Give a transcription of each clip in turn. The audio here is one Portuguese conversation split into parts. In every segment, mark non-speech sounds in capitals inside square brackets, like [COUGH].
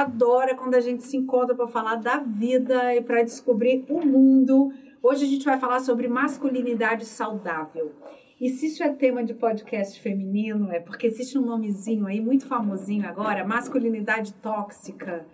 adora quando a gente se encontra para falar da vida e para descobrir o mundo. Hoje a gente vai falar sobre masculinidade saudável. E se isso é tema de podcast feminino, é porque existe um nomezinho aí muito famosinho agora, masculinidade tóxica.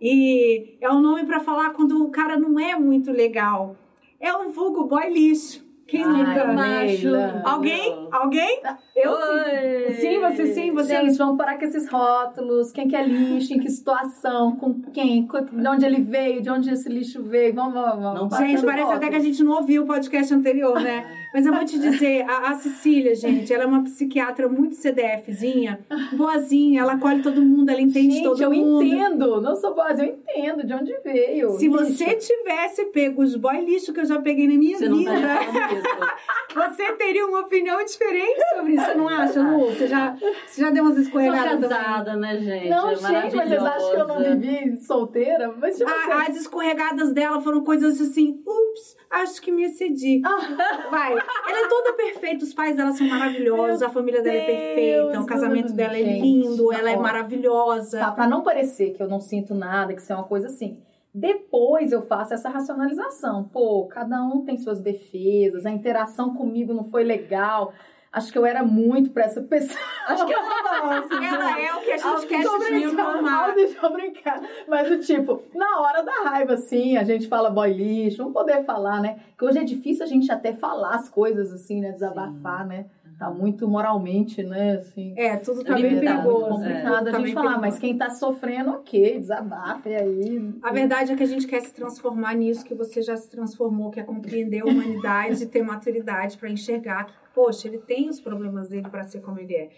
E é um nome para falar quando o cara não é muito legal. É um vulgo boy lixo. Quem Ai, nunca? macho. Alguém? Alguém? Eu Oi. sim. Sim, você sim, você. Gente, vamos parar com esses rótulos. Quem que é lixo, em que situação, com quem, de onde ele veio, de onde esse lixo veio. Vamos, vamos, vamos. Não Gente, parece até que a gente não ouviu o podcast anterior, né? [LAUGHS] Mas eu vou te dizer, a, a Cecília, gente, ela é uma psiquiatra muito CDFzinha, boazinha, ela acolhe todo mundo, ela entende Gente, todo eu mundo. entendo. Não sou boa, eu entendo de onde veio. Se Lixo. você tivesse pego os boy lixo que eu já peguei na minha Você não vida, tá [LAUGHS] você teria uma opinião diferente sobre isso, você não acha, Lu? Você já, você já deu umas Sou escorregadas também? casada, né, gente? Não, é gente, mas vocês acham que eu não vivi solteira? Mas tipo A- assim, as escorregadas dela foram coisas assim, ups, acho que me excedi. Ah. Vai. Ela é toda perfeita, os pais dela são maravilhosos, a família dela é perfeita, o casamento dela é lindo, ela é maravilhosa. Tá, pra não parecer que eu não sinto nada, que isso é uma coisa assim. Depois eu faço essa racionalização. Pô, cada um tem suas defesas, a interação comigo não foi legal. Acho que eu era muito pra essa pessoa. Acho que ela não, assim, Ela é o que a gente quer Tô te brincando, informar. [LAUGHS] Deixa eu brincar. Mas o tipo, na hora da raiva, assim, a gente fala boy lixo, vamos poder falar, né? Que hoje é difícil a gente até falar as coisas, assim, né? Desabafar, né? Tá muito moralmente, né? Assim. É, tudo tá É bem muito Tá muito perigoso. complicado a tá gente falar, perigoso. mas quem tá sofrendo, ok, desabafe aí. A verdade é que a gente quer se transformar nisso que você já se transformou, que é compreender a humanidade e ter maturidade para enxergar que, poxa, ele tem os problemas dele para ser como ele é.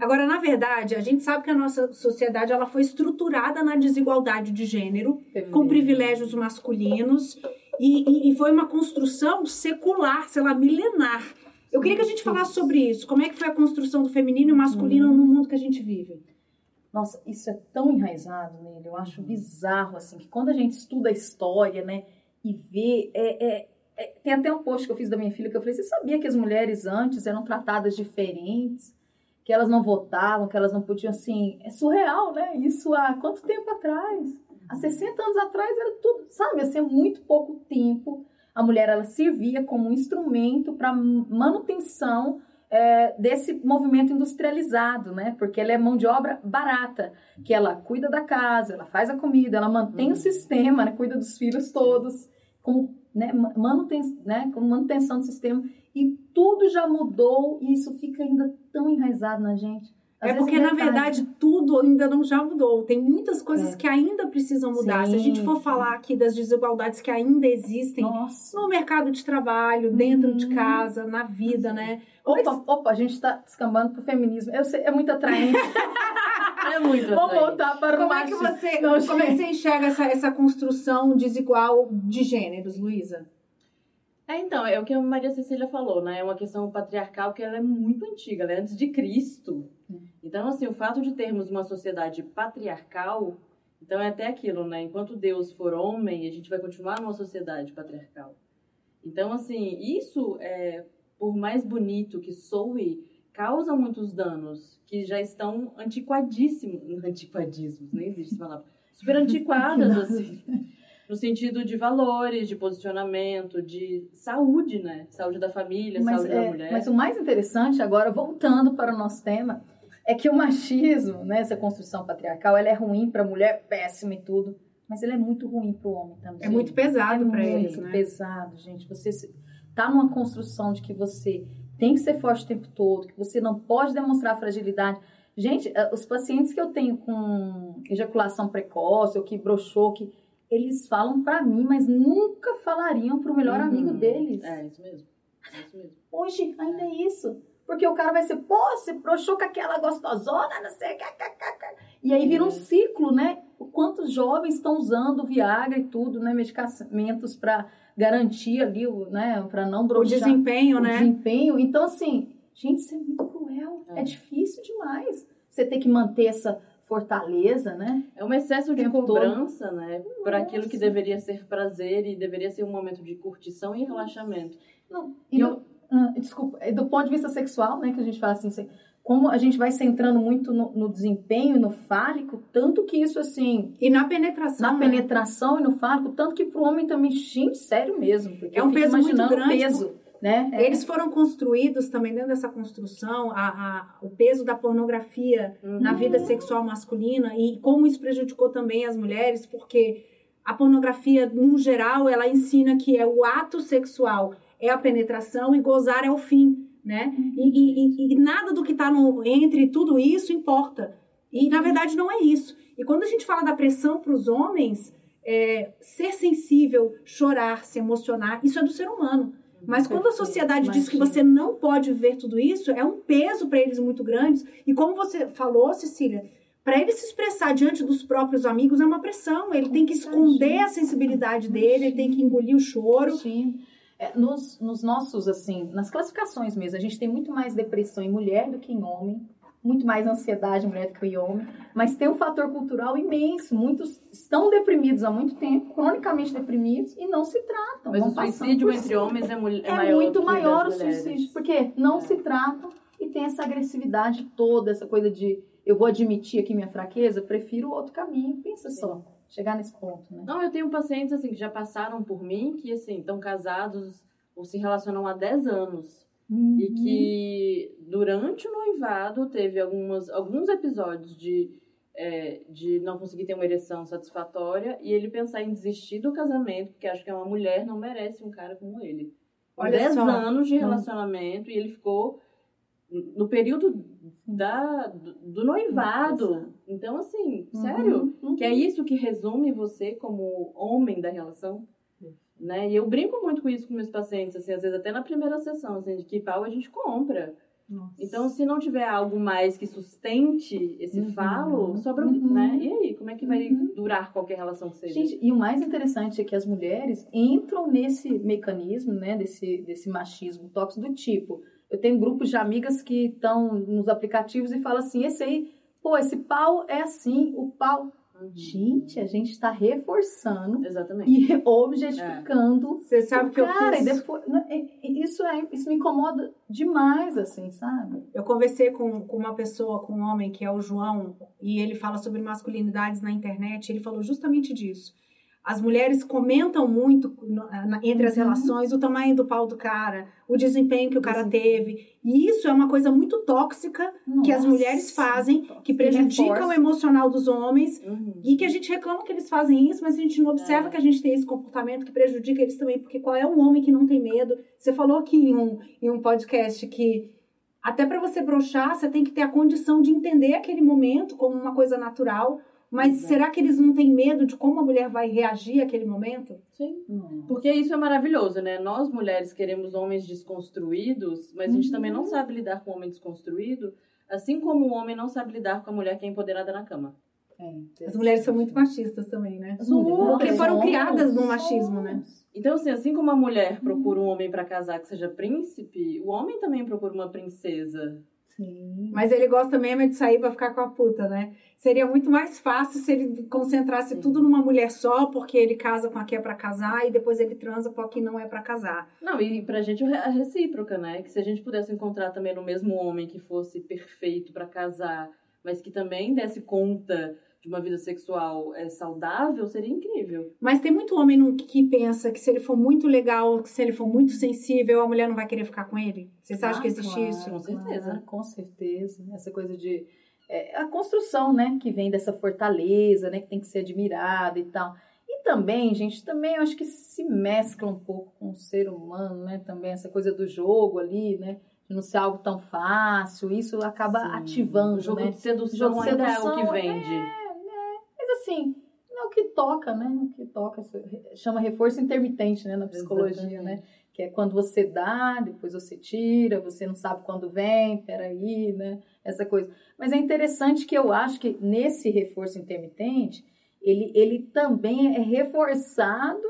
Agora, na verdade, a gente sabe que a nossa sociedade ela foi estruturada na desigualdade de gênero, com privilégios masculinos, e, e- e foi uma construção secular, sei lá, milenar. Eu queria que a gente falasse sobre isso. Como é que foi a construção do feminino e masculino no mundo que a gente vive? Nossa, isso é tão enraizado nele, eu acho bizarro, assim, que quando a gente estuda a história, né, e vê, é, é- é- tem até um post que eu fiz da minha filha que eu falei, você sabia que as mulheres antes eram tratadas diferentes? Que elas não votavam, que elas não podiam, assim, é surreal, né? Isso há quanto tempo atrás? Há 60 anos atrás era tudo, sabe, assim, muito pouco tempo, a mulher, ela servia como um instrumento para manutenção é, desse movimento industrializado, né? Porque ela é mão de obra barata, que ela cuida da casa, ela faz a comida, ela mantém o sistema, né? cuida dos filhos todos, como, né? manuten né? como manutenção do sistema. E tudo já mudou e isso fica ainda tão enraizado na gente. Às é porque, na detalhes. verdade, tudo ainda não já mudou. Tem muitas coisas É. que ainda precisam mudar. Se a gente Sim. for falar aqui das desigualdades que ainda existem Nossa. no mercado de trabalho, dentro de Hum. casa, na vida, né? Opa, opa, a gente tá descambando pro feminismo. Eu sei, é muito atraente. [LAUGHS] É muito Vamos atraente. voltar para o Como é que você, como é que você enxerga essa, essa construção desigual de gêneros, Luísa? É, então, é o que a Maria Cecília falou, né? É uma questão patriarcal que ela é muito antiga, ela é antes de Cristo. Então, assim, o fato de termos uma sociedade patriarcal, então é até aquilo, né? Enquanto Deus for homem, a gente vai continuar numa sociedade patriarcal. Então, assim, isso, é, por mais bonito que soe, causa muitos danos que já estão antiquadíssimos. [LAUGHS] Antiquadíssimos, nem existe essa palavra. [LAUGHS] Super antiquadas, assim. No sentido de valores, de posicionamento, de saúde, né? Saúde da família, Mas, saúde é, da mulher. mas o mais interessante, agora, voltando para o nosso tema, é que o machismo, né, essa construção patriarcal, ela é ruim para a mulher, péssima e tudo, mas ele é muito ruim para o homem também. É muito pesado é para muito eles, né? pesado, gente. Você se- tá numa construção de que você tem que ser forte o tempo todo, que você não pode demonstrar fragilidade. Gente, eh, os pacientes que eu tenho com ejaculação precoce ou que broxou, que eles falam para mim, mas nunca falariam pro melhor Uhum. amigo deles. É, isso mesmo. É isso mesmo. Hoje ainda é isso. Porque o cara vai ser, pô, você broxou com aquela gostosona, não sei, kkk. E aí vira um ciclo, né? O quantos jovens estão usando Viagra e tudo, né? Medicamentos para garantir ali, o, né? Para não O broxar desempenho, o né? desempenho. Então, assim, gente, isso é muito cruel. É, É. difícil demais. Você ter que manter essa fortaleza, né? É um excesso de tempo todo. cobrança, né? Por aquilo que deveria ser prazer e deveria ser um momento de curtição e relaxamento. Não, e E do- ah, desculpa, e do ponto de vista sexual, né, que a gente fala assim, assim, como a gente vai centrando muito no, no desempenho, no fálico, tanto que isso assim. E na penetração. Na né? penetração e no fálico, tanto que pro homem também, gente, sério mesmo. Porque É um eu fico peso muito imaginando o grande, peso, né? É. Eles foram construídos também dentro dessa construção, a, a- o peso da pornografia Uhum. na vida sexual masculina e como isso prejudicou também as mulheres, porque a pornografia, no geral, ela ensina que é o ato sexual é a penetração e gozar é o fim, né? E, e- e- e nada do que está entre tudo isso importa. E, na verdade, não é isso. E quando a gente fala da pressão para os homens, é, ser sensível, chorar, se emocionar, isso é do ser humano. Mas quando a sociedade diz que você não pode ver tudo isso, é um peso para eles muito grande. E como você falou, Cecília, para ele se expressar diante dos próprios amigos é uma pressão. Ele tem que esconder a sensibilidade dele, ele tem que engolir o choro. Sim. É, nos, nos nossos, assim, nas classificações mesmo, a gente tem muito mais depressão em mulher do que em homem, muito mais ansiedade mulher do que em homem, mas tem um fator cultural imenso. Muitos estão deprimidos há muito tempo, cronicamente deprimidos, e não se tratam. Mas vão o passando suicídio por entre cima. homens é, é é maior muito maior o suicídio, porque não É. se tratam e tem essa agressividade toda, essa coisa de eu vou admitir aqui minha fraqueza, prefiro outro caminho. Pensa só, chegar nesse ponto, né? Não, eu tenho pacientes assim que já passaram por mim, que assim, estão casados ou se relacionam há 10 anos. E Uhum. que durante o noivado teve algumas, alguns episódios de, é, de não conseguir ter uma ereção satisfatória e ele pensar em desistir do casamento, porque acho que uma mulher não merece um cara como ele. Olha 10 só. anos de relacionamento e ele ficou no período da, do, do noivado. Então, assim, sério, Uhum. que é isso que resume você como homem da relação. Né? E eu brinco muito com isso com meus pacientes, assim, às vezes até na primeira sessão, assim, de que pau a gente compra. Nossa. Então, se não tiver algo mais que sustente esse Uhum. falo, sobra, Uhum. né? E aí, como é que vai Uhum. durar qualquer relação que seja? Gente, e o mais interessante é que as mulheres entram nesse mecanismo, né, desse, desse machismo tóxico do tipo. Eu tenho grupos de amigas que estão nos aplicativos e falam assim: esse aí, pô, esse pau é assim, o pau. Uhum. Gente, a gente está reforçando Exatamente. e [LAUGHS] objetificando Você sabe o que eu cara. fiz... E depois, né, isso, é, isso me incomoda demais, assim, sabe? Eu conversei com, com uma pessoa, com um homem que é o João, e ele fala sobre masculinidades na internet. Ele falou justamente disso. As mulheres comentam muito na- entre as Uhum. relações o tamanho do pau do cara, o desempenho que o cara teve. E isso é uma coisa muito tóxica que as Nossa, mulheres fazem, que prejudica o emocional dos homens. Uhum. E que a gente reclama que eles fazem isso, mas a gente não observa É. que a gente tem esse comportamento que prejudica eles também. Porque qual é um homem que não tem medo? Você falou aqui em um, em um podcast que até para você brochar, você tem que ter a condição de entender aquele momento como uma coisa natural. Mas Exato. será que eles não têm medo de como a mulher vai reagir àquele momento? Sim. Nossa. Porque isso é maravilhoso, né? Nós mulheres queremos homens desconstruídos, mas a gente Uhum. também não sabe lidar com um homem desconstruído, assim como o homem não sabe lidar com a mulher que é empoderada na cama. É, As mulheres são muito machistas também, né? Porque foram criadas no machismo, né? Então, assim, assim como a mulher procura um homem pra casar que seja príncipe, o homem também procura uma princesa. Sim. Mas ele gosta mesmo é de sair pra ficar com a puta, né? Seria muito mais fácil se ele concentrasse Sim. tudo numa mulher só, porque ele casa com a que é pra casar e depois ele transa com a que não é pra casar. Não, e pra gente a recíproca, né? Que se a gente pudesse encontrar também no mesmo homem que fosse perfeito pra casar, mas que também desse conta de uma vida sexual é, saudável, seria incrível. Mas tem muito homem no- que pensa que se ele for muito legal, que se ele for muito sensível, a mulher não vai querer ficar com ele. Vocês acham Ah, que existe claro, isso? Com certeza. claro, com certeza. Essa coisa de. é, a construção, né? Que vem dessa fortaleza, né? Que tem que ser admirada e tal. E também, gente, também eu acho que se mescla um pouco com o ser humano, né? Também essa coisa do jogo ali, né? De não ser algo tão fácil. Isso acaba Sim. ativando, O jogo né? de sedução Jogo de ainda é sedução, o que vende. Mas assim, é o que toca, né? O que toca, chama reforço intermitente, né? Na psicologia, né? Exatamente. Que é quando você dá, depois você tira, você não sabe quando vem, peraí, né? Essa coisa. Mas é interessante que eu acho que nesse reforço intermitente, ele, ele também é reforçado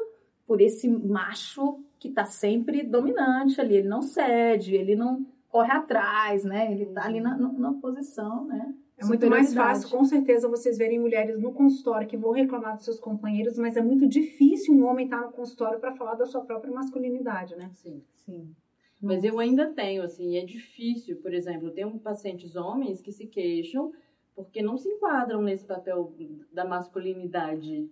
por esse macho que tá sempre dominante ali. Ele não cede, ele não corre atrás, né? Ele tá ali na, na, na posição, né? É muito mais fácil, com certeza, vocês verem mulheres no consultório que vão reclamar dos seus companheiros, mas é muito difícil um homem estar no consultório para falar da sua própria masculinidade, né? Sim. Sim. Mas eu ainda tenho, assim, é difícil. Por exemplo, tem pacientes homens que se queixam porque não se enquadram nesse papel da masculinidade,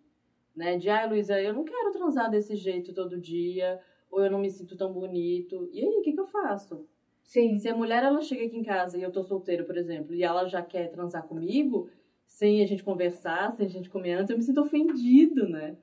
né? De, ah, Luísa, eu não quero transar desse jeito todo dia, ou eu não me sinto tão bonito. E aí, o que, que eu faço? Sim. Se a mulher, ela chega aqui em casa e eu tô solteira, por exemplo, e ela já quer transar comigo, sem a gente conversar, sem a gente comer antes, eu me sinto ofendido, né?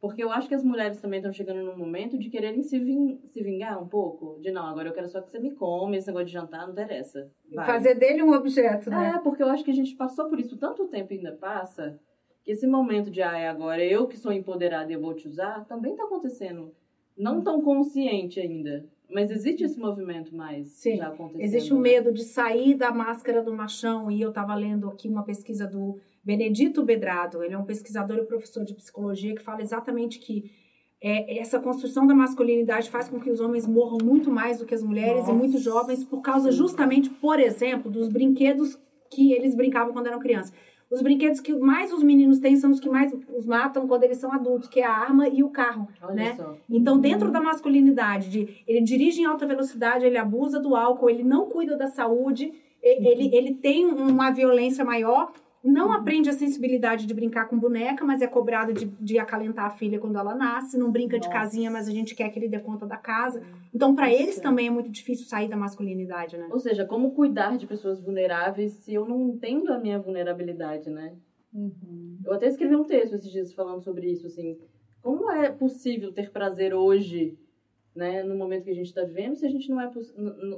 Porque eu acho que as mulheres também estão chegando num momento de quererem se, ving se vingar um pouco. De não, agora eu quero só que você me come, esse negócio de jantar não interessa. Vai. Fazer dele um objeto, né? É, porque eu acho que a gente passou por isso tanto tempo e ainda passa, que esse momento de, ah, é agora eu que sou empoderada e eu vou te usar, também tá acontecendo. Não tão consciente ainda. Mas existe esse movimento mais Sim. já acontecendo. Existe o né? medo de sair da máscara do machão. E eu estava lendo aqui uma pesquisa do Benedito Bedrado. Ele é um pesquisador e professor de psicologia que fala exatamente que é, essa construção da masculinidade faz com que os homens morram muito mais do que as mulheres Nossa. e muito jovens por causa justamente, por exemplo, dos brinquedos que eles brincavam quando eram crianças. Os brinquedos que mais os meninos têm são os que mais os matam quando eles são adultos, que é a arma e o carro, Olha né? só. Então, dentro da masculinidade, de, ele dirige em alta velocidade, ele abusa do álcool, ele não cuida da saúde, e- ele, ele tem uma violência maior, não aprende a sensibilidade de brincar com boneca, mas é cobrado de, de acalentar a filha quando ela nasce, não brinca de Nossa. casinha, mas a gente quer que ele dê conta da casa. Então, para eles também é muito difícil sair da masculinidade, né? Ou seja, como cuidar de pessoas vulneráveis se eu não entendo a minha vulnerabilidade, né? Uhum. Eu até escrevi um texto esses dias falando sobre isso, assim. Como é possível ter prazer hoje, né, no momento que a gente está vivendo, se a gente não, é,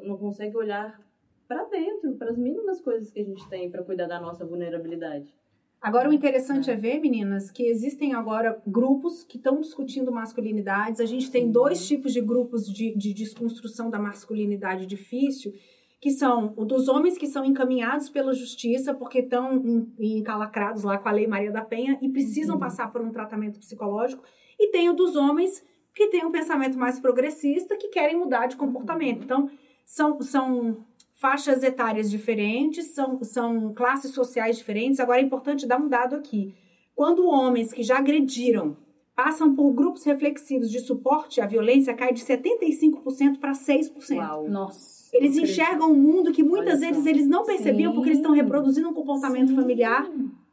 não consegue olhar para dentro, para as mínimas coisas que a gente tem para cuidar da nossa vulnerabilidade? Agora, o interessante é ver, meninas, que existem agora grupos que estão discutindo masculinidades. A gente tem dois tipos de grupos de, de desconstrução da masculinidade difícil, que são o dos homens que são encaminhados pela justiça porque estão encalacrados lá com a Lei Maria da Penha e precisam Uhum. passar por um tratamento psicológico. E tem o dos homens que têm um pensamento mais progressista, que querem mudar de comportamento. Então, são, são faixas etárias diferentes, são, são classes sociais diferentes. Agora é importante dar um dado aqui. Quando homens que já agrediram passam por grupos reflexivos de suporte à violência, cai de 75% para 6%. Uau. Nossa. Eles enxergam um mundo que muitas vezes eles não percebiam Sim. porque eles estão reproduzindo um comportamento Sim. familiar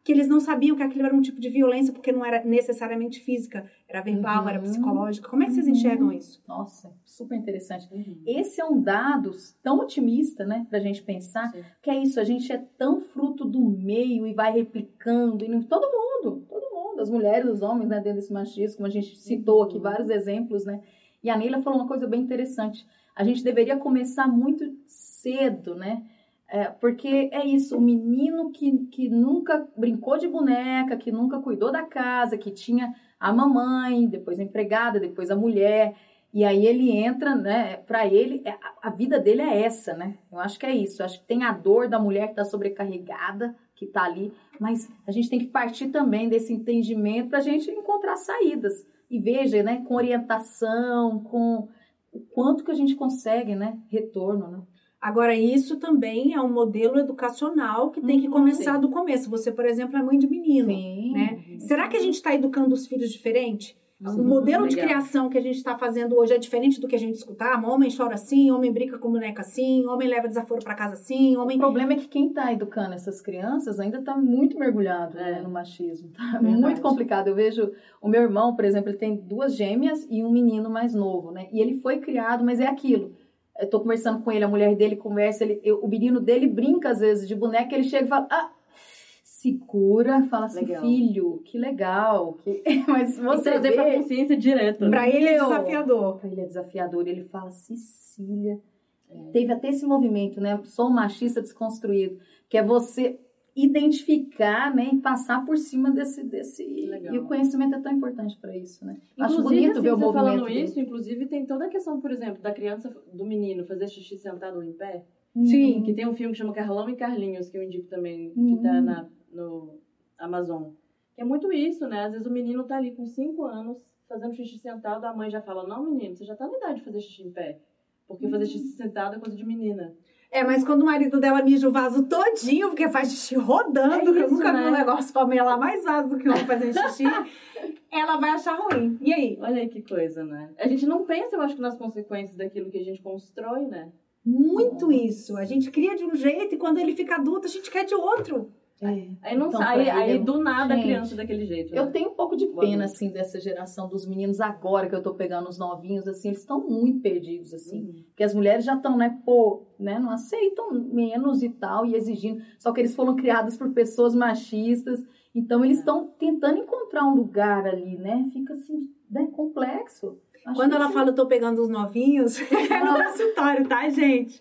que eles não sabiam que aquilo era um tipo de violência porque não era necessariamente física, era verbal, Uhum. era psicológica. Como é que vocês Uhum. enxergam isso? Nossa, super interessante. Uhum. Esse é um dado tão otimista, né, pra gente pensar, Sim. que é isso, a gente é tão fruto do meio e vai replicando, e não- todo mundo, todo mundo, as mulheres, os homens, né, dentro desse machismo, como a gente citou aqui Uhum. vários exemplos, né, e a Neila falou uma coisa bem interessante, a gente deveria começar muito cedo, né, é, porque é isso, o menino que, que nunca brincou de boneca, que nunca cuidou da casa, que tinha a mamãe, depois a empregada, depois a mulher, e aí ele entra, né? Para ele, é- a- a vida dele é essa, né? Eu acho que é isso. Eu acho que tem a dor da mulher que tá sobrecarregada, que tá ali, mas a gente tem que partir também desse entendimento pra gente encontrar saídas. E veja, né? Com orientação, com o quanto que a gente consegue, né? Retorno, né? Agora, isso também é um modelo educacional que tem que Uhum, começar do começo. Você, por exemplo, é mãe de menino. Sim. né? Será que a gente está educando os filhos diferente? Sim. O modelo de criação que a gente está fazendo hoje é diferente do que a gente escutava? Homem chora assim, homem brinca com boneca assim, homem leva desaforo para casa assim, homem. O problema é que quem está educando essas crianças ainda está muito mergulhado né, É. no machismo. Tá Verdade. muito complicado. Eu vejo o meu irmão, por exemplo, ele tem duas gêmeas e um menino mais novo, né? E ele foi criado, mas é aquilo. Eu tô conversando com ele, a mulher dele conversa, ele, eu- o menino dele brinca às vezes de boneca, ele chega e fala, ah, se cura, fala assim, Legal. filho, que legal. Que... [LAUGHS] Mas você trazer vê, pra consciência direto. né? Para ele é desafiador. Pra ele é desafiador. Ele fala, Cecília. É. Teve até esse movimento, né? Sou um machista desconstruído. Que é você identificar, né? E passar por cima desse. desse... Legal. E o conhecimento é tão importante para isso, né? Acho Inclusive, bonito assim, ver o movimento. falando dele. isso, inclusive tem toda a questão, por exemplo, da criança, do menino fazer xixi sentado ou em pé. Sim. Que tem um filme que chama Carlão e Carlinhos, que eu indico também, que Hum. tá na, no Amazon. Que é muito isso, né? Às vezes o menino tá ali com 5 anos, fazendo xixi sentado, a mãe já fala, não, menino, você já tá na idade de fazer xixi em pé. Porque fazer xixi sentado é coisa de menina. É, mas quando o marido dela mija o vaso todinho, porque faz xixi rodando, É que eu nunca vi né? um negócio pra melar mais vaso do que um fazendo xixi. [LAUGHS] ela vai achar ruim. E aí? Olha aí que coisa, né? A gente não pensa, eu acho, nas consequências daquilo que a gente constrói, né? Muito isso. A gente cria de um jeito e quando ele fica adulto, a gente quer de outro. É. Aí não Então, sai, aí é- do nada a Gente, criança daquele jeito. Eu né? tenho um pouco de pena, assim, dessa geração dos meninos agora que eu tô pegando os novinhos, assim, eles estão muito perdidos, assim. Uhum. Porque as mulheres já estão, né, pô, né, não aceitam menos e tal, e exigindo. Só que eles foram criados por pessoas machistas, então eles É. estão tentando encontrar um lugar ali, né? Fica assim, né, complexo. Acho Quando ela assim, fala, eu tô pegando os novinhos, [LAUGHS] é no consultório, tá, gente?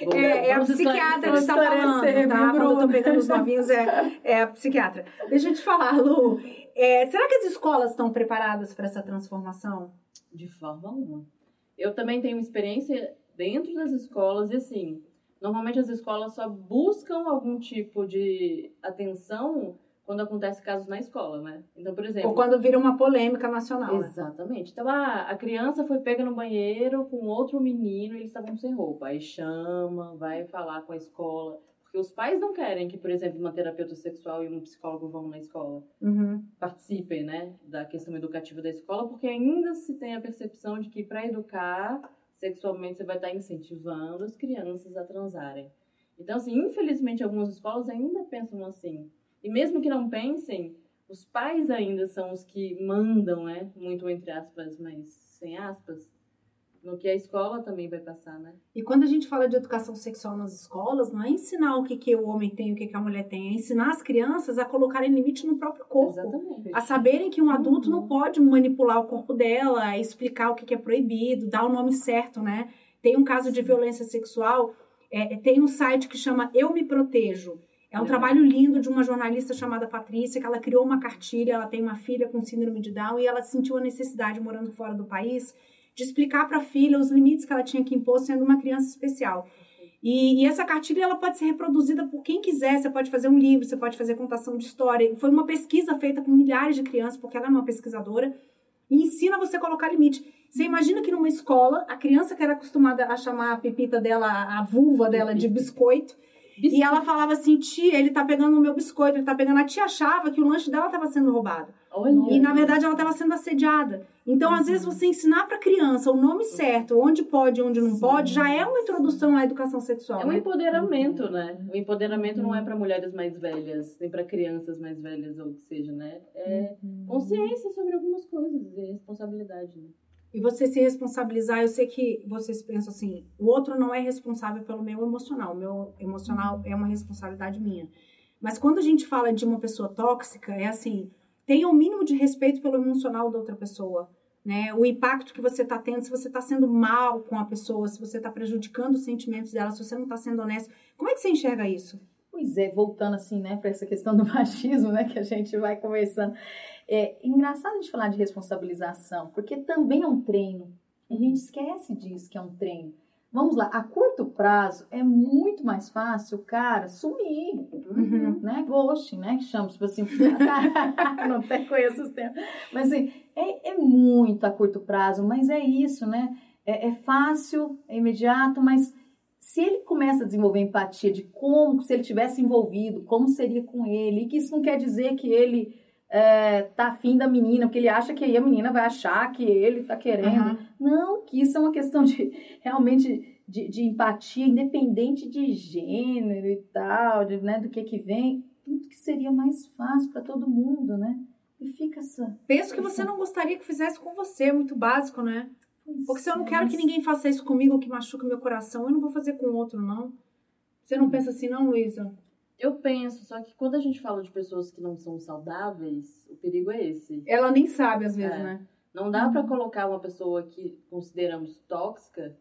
É, é a psiquiatra que está falando, tá? Quando eu tô pegando os novinhos, é, é a psiquiatra. Deixa eu te falar, Lu. é, será que as escolas estão preparadas para essa transformação? De forma alguma. Eu também tenho experiência dentro das escolas e assim, normalmente as escolas só buscam algum tipo de atenção quando acontece casos na escola, né? Então, por exemplo, Ou quando vira uma polêmica nacional? né? Exatamente. Então, ah, a criança foi pega no banheiro com outro menino e eles estavam sem roupa. Aí chama, vai falar com a escola. Porque os pais não querem que, por exemplo, uma terapeuta sexual e um psicólogo vão na escola. Uhum. Participem, né, da questão educativa da escola, porque ainda se tem a percepção de que para educar sexualmente você vai estar incentivando as crianças a transarem. Então, assim, infelizmente algumas escolas ainda pensam assim. E mesmo que não pensem, os pais ainda são os que mandam, né? Muito entre aspas, mas sem aspas, no que a escola também vai passar, né? E quando a gente fala de educação sexual nas escolas, não é ensinar o que, que o homem tem e o que, que a mulher tem, é ensinar as crianças a colocarem limite no próprio corpo. Exatamente. A saberem que um adulto Uhum. não pode manipular o corpo dela, explicar o que, que é proibido, dar o nome certo, né? Tem um caso de violência sexual, é, tem um site que chama Eu Me Protejo. É um Legal. trabalho lindo de uma jornalista chamada Patrícia, que ela criou uma cartilha, ela tem uma filha com síndrome de Down e ela sentiu a necessidade, morando fora do país, de explicar para a filha os limites que ela tinha que impor sendo uma criança especial. E, e essa cartilha ela pode ser reproduzida por quem quiser. Você pode fazer um livro, você pode fazer contação de história. Foi uma pesquisa feita com milhares de crianças, porque ela é uma pesquisadora, e ensina você a colocar limite. Você imagina que numa escola, a criança que era acostumada a chamar a pepita dela, a vulva dela, de [LAUGHS] biscoito, e ela falava assim, tia, ele tá pegando o meu biscoito, ele tá pegando. A tia achava que o lanche dela estava sendo roubado. Olha. E na verdade ela estava sendo assediada. Então, às vezes, você ensinar para criança o nome certo, onde pode e onde não Sim. pode, já é uma introdução à educação sexual. É um né? empoderamento, né? O empoderamento não é para mulheres mais velhas, nem para crianças mais velhas, ou o que seja, né? É consciência sobre algumas coisas e responsabilidade, né? E você se responsabilizar, eu sei que vocês pensam assim, o outro não é responsável pelo meu emocional, o meu emocional é uma responsabilidade minha. Mas quando a gente fala de uma pessoa tóxica, é assim, tenha o mínimo de respeito pelo emocional da outra pessoa. Né? O impacto que você está tendo, se você está sendo mal com a pessoa, se você está prejudicando os sentimentos dela, se você não está sendo honesto. Como é que você enxerga isso? Pois é, voltando assim, né, para essa questão do [LAUGHS] machismo, né, que a gente vai conversando. É engraçado a gente falar de responsabilização, porque também é um treino. A gente esquece disso, que é um treino. Vamos lá, a curto prazo é muito mais fácil o cara sumir, Uhum. né? Ghosting, né? Que chama, tipo assim, [LAUGHS] não até conheço os termos. Mas assim, é, é muito a curto prazo, mas é isso, né? É, é fácil, é imediato, mas se ele começa a desenvolver empatia de como, se ele tivesse envolvido, como seria com ele, e que isso não quer dizer que ele é, tá afim da menina, porque ele acha que aí a menina vai achar que ele tá querendo. Uhum. Não, que isso é uma questão de realmente de, de empatia, independente de gênero e tal, de, né, do que que vem, tudo que seria mais fácil para todo mundo, né? E fica essa. Penso que você não gostaria que fizesse com você, é muito básico, né? Porque se eu não É, quero que ninguém faça isso comigo, que machuque meu coração, eu não vou fazer com outro, não. Você não pensa assim, não, Luísa? Eu penso, só que quando a gente fala de pessoas que não são saudáveis, o perigo é esse. Ela nem sabe, às vezes, É. né? Não dá pra colocar uma pessoa que consideramos tóxica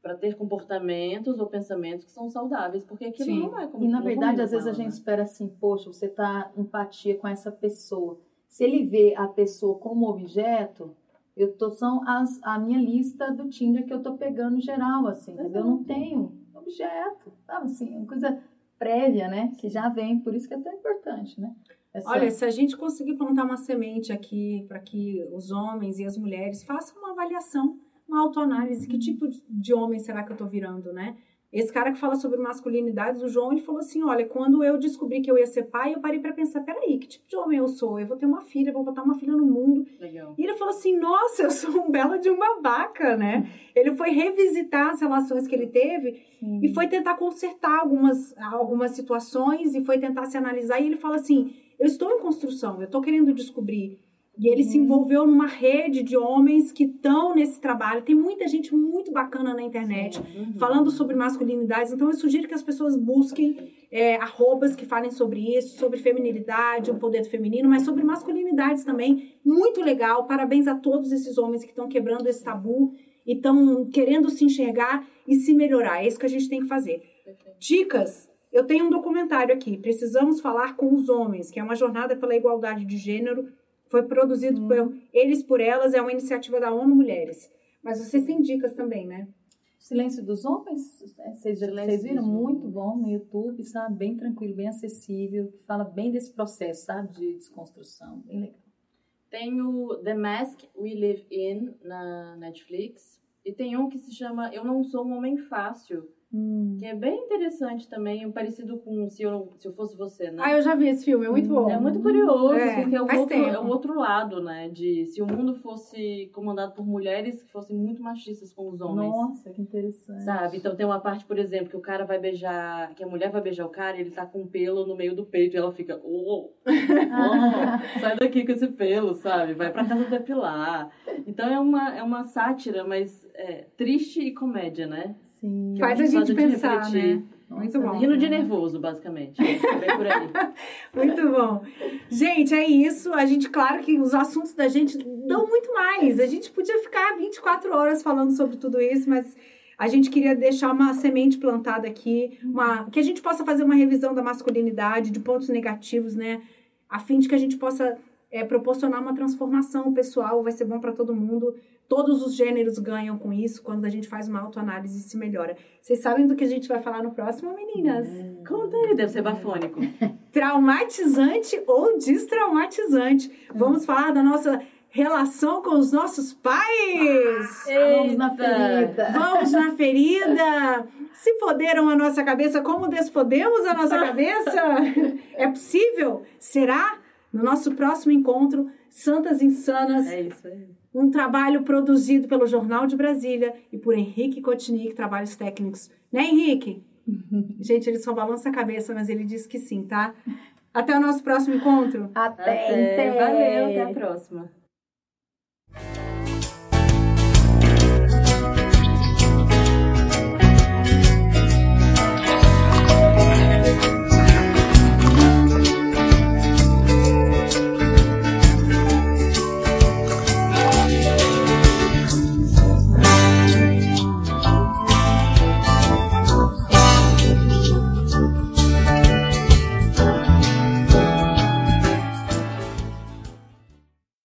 pra ter comportamentos ou pensamentos que são saudáveis, porque aquilo Sim. não é como E na verdade, às vezes a gente né? espera assim, poxa, você tá em empatia com essa pessoa. Se ele vê a pessoa como objeto, eu tô são as, a minha lista do Tinder que eu tô pegando geral, assim, entendeu? Eu não tenho objeto, sabe assim, uma coisa prévia, né? Que já vem, por isso que é tão importante, né? Essa- Olha, se a gente conseguir plantar uma semente aqui para que os homens e as mulheres façam uma avaliação, uma autoanálise. Que tipo de homem será que eu tô virando, né? Esse cara que fala sobre masculinidades, o João, ele falou assim: olha, quando eu descobri que eu ia ser pai, eu parei para pensar: peraí, que tipo de homem eu sou? Eu vou ter uma filha, vou botar uma filha no mundo. Legal. E ele falou assim: nossa, eu sou um belo de um babaca, né? Ele foi revisitar as relações que ele teve Sim. e foi tentar consertar algumas, algumas situações e foi tentar se analisar. E ele fala assim: eu estou em construção, eu estou querendo descobrir. E ele se envolveu numa rede de homens que estão nesse trabalho. Tem muita gente muito bacana na internet Uhum. falando sobre masculinidades. Então, eu sugiro que as pessoas busquem é, arrobas que falem sobre isso, sobre feminilidade, o poder do feminino, mas sobre masculinidades também. Muito legal. Parabéns a todos esses homens que estão quebrando esse tabu e estão querendo se enxergar e se melhorar. É isso que a gente tem que fazer. Dicas. Eu tenho um documentário aqui, Precisamos Falar com os Homens, que é uma jornada pela igualdade de gênero. Foi produzido por Eles por Elas, é uma iniciativa da ONU Mulheres. Mas vocês têm dicas também, né? Silêncio dos Homens, é, vocês, Silêncio vocês viram? Muito bom no YouTube, sabe? Bem tranquilo, bem acessível, que fala bem desse processo, sabe? De desconstrução, bem legal. Tem o The Mask We Live In na Netflix. E tem um que se chama Eu Não Sou um Homem Fácil, que é bem interessante também, parecido com Se Eu, se eu Fosse Você, né? Ah, eu já vi esse filme, é muito bom. É muito curioso, É, porque é o, outro, é o outro lado, né? De se o mundo fosse comandado por mulheres que fossem muito machistas com os homens. Nossa, que interessante. Sabe? Então tem uma parte, por exemplo, que o cara vai beijar, que a mulher vai beijar o cara e ele tá com um pelo no meio do peito e ela fica, oh, [LAUGHS] oh, sai daqui com esse pelo, sabe? Vai pra casa depilar. Então é uma, é uma sátira, mas é, triste e comédia, né? Sim. Faz a gente pensar, refletir. né? Nossa, Muito bom. Rindo de nervoso, basicamente. Bem por aí. [LAUGHS] Muito bom. Gente, é isso. A gente, claro que os assuntos da gente dão muito mais. A gente podia ficar 24 horas falando sobre tudo isso, mas a gente queria deixar uma semente plantada aqui, uma, que a gente possa fazer uma revisão da masculinidade, de pontos negativos, né? A fim de que a gente possa é, proporcionar uma transformação pessoal, vai ser bom para todo mundo. Todos os gêneros ganham com isso quando a gente faz uma autoanálise e se melhora. Vocês sabem do que a gente vai falar no próximo, meninas? Conta aí, deve ser bafônico. [LAUGHS] traumatizante ou destraumatizante. Vamos falar da nossa relação com os nossos pais. Vamos na ferida. Vamos na ferida. Se foderam a nossa cabeça, como desfodemos a nossa cabeça? [LAUGHS] É possível? Será? No nosso próximo encontro, Santas Insanas, É isso aí. um trabalho produzido pelo Jornal de Brasília e por Henrique Cotinic, Trabalhos Técnicos. Né, Henrique? [LAUGHS] Gente, ele só balança a cabeça, mas ele disse que sim, tá? Até o nosso próximo encontro. Até, Até. até. Valeu, até a próxima.